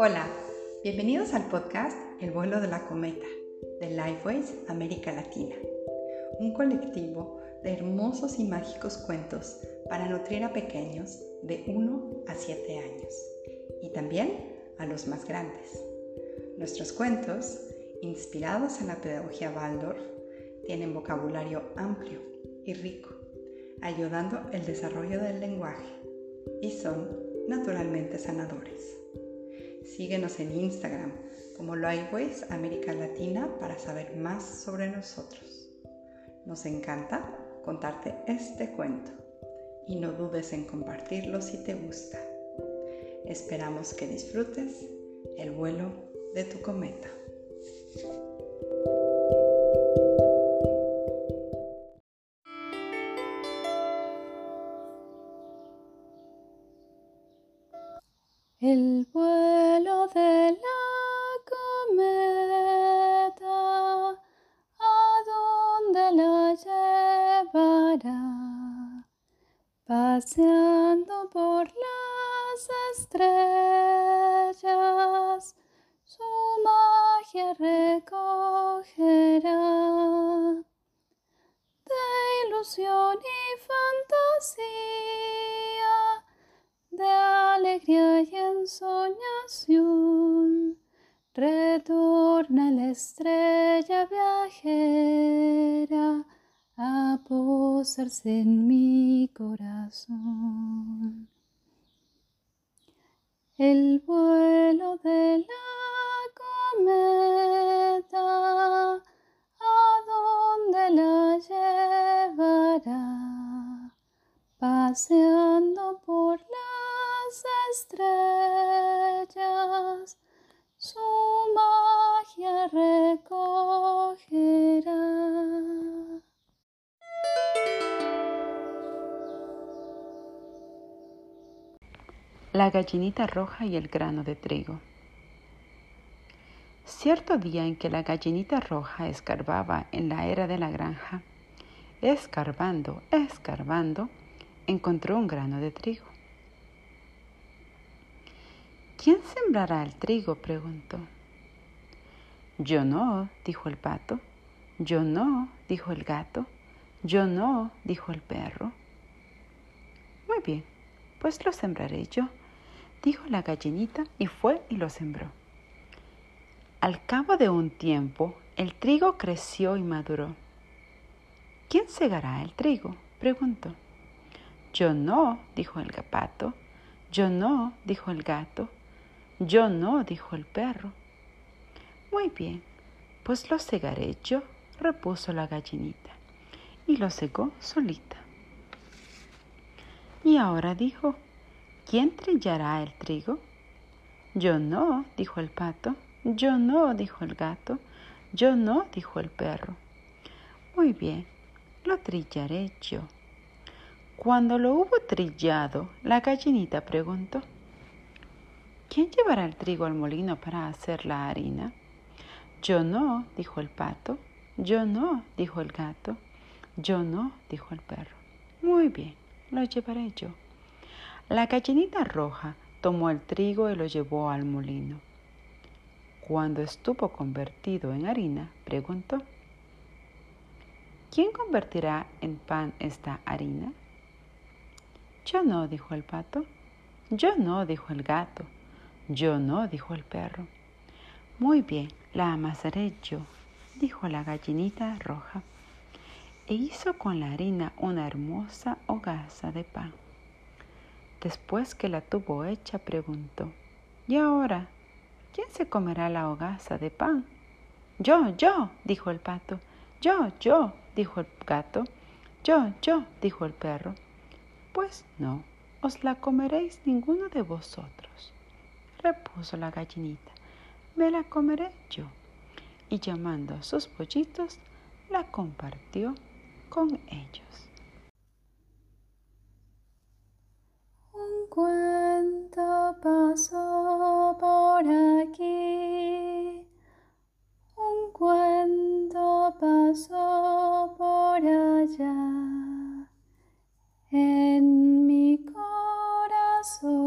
Hola, bienvenidos al podcast El vuelo de la cometa de Lifeways América Latina, un colectivo de hermosos y mágicos cuentos para nutrir a pequeños de 1 a 7 años y también a los más grandes. Nuestros cuentos, inspirados en la pedagogía Waldorf, tienen vocabulario amplio y rico, ayudando el desarrollo del lenguaje y son naturalmente sanadores. Síguenos en Instagram como Lifeways América Latina para saber más sobre nosotros. Nos encanta contarte este cuento y no dudes en compartirlo si te gusta. Esperamos que disfrutes el vuelo de tu cometa. El vuelo Paseando por las estrellas, su magia recogerá de ilusión y fantasía, de alegría y ensoñación. Retorna la estrella viajera a posarse en mi corazón. El vuelo de la cometa, ¿a dónde la llevará? Paseando por las estrellas, La gallinita roja y el grano de trigo. Cierto día en que la gallinita roja escarbaba en la era de la granja, escarbando, escarbando, encontró un grano de trigo. ¿Quién sembrará el trigo? preguntó. Yo no, dijo el pato. Yo no, dijo el gato. Yo no, dijo el perro. Muy bien, pues lo sembraré yo, dijo la gallinita y fue y lo sembró. Al cabo de un tiempo, el trigo creció y maduró. ¿Quién segará el trigo? preguntó. Yo no, dijo el pato. Yo no, dijo el gato. Yo no, dijo el perro. Muy bien, pues lo segaré yo, repuso la gallinita, y lo segó solita. Y ahora dijo, ¿quién trillará el trigo? Yo no, dijo el pato. Yo no, dijo el gato. Yo no, dijo el perro. Muy bien, lo trillaré yo. Cuando lo hubo trillado, la gallinita preguntó, ¿quién llevará el trigo al molino para hacer la harina? Yo no, dijo el pato. Yo no, dijo el gato. Yo no, dijo el perro. Muy bien, lo llevaré yo. La gallinita roja tomó el trigo y lo llevó al molino. Cuando estuvo convertido en harina, preguntó, ¿quién convertirá en pan esta harina? Yo no, dijo el pato. Yo no, dijo el gato. Yo no, dijo el perro. Muy bien, la amasaré yo, dijo la gallinita roja, e hizo con la harina una hermosa hogaza de pan. Después que la tuvo hecha, preguntó, ¿y ahora quién se comerá la hogaza de pan? Yo, yo, dijo el pato. Yo, yo, dijo el gato. Yo, yo, dijo el perro. Pues no, os la comeréis ninguno de vosotros, repuso la gallinita. Me la comeré yo. Y llamando a sus pollitos, la compartió con ellos. cuánto pasó por aquí. Un cuento pasó por allá en mi corazón.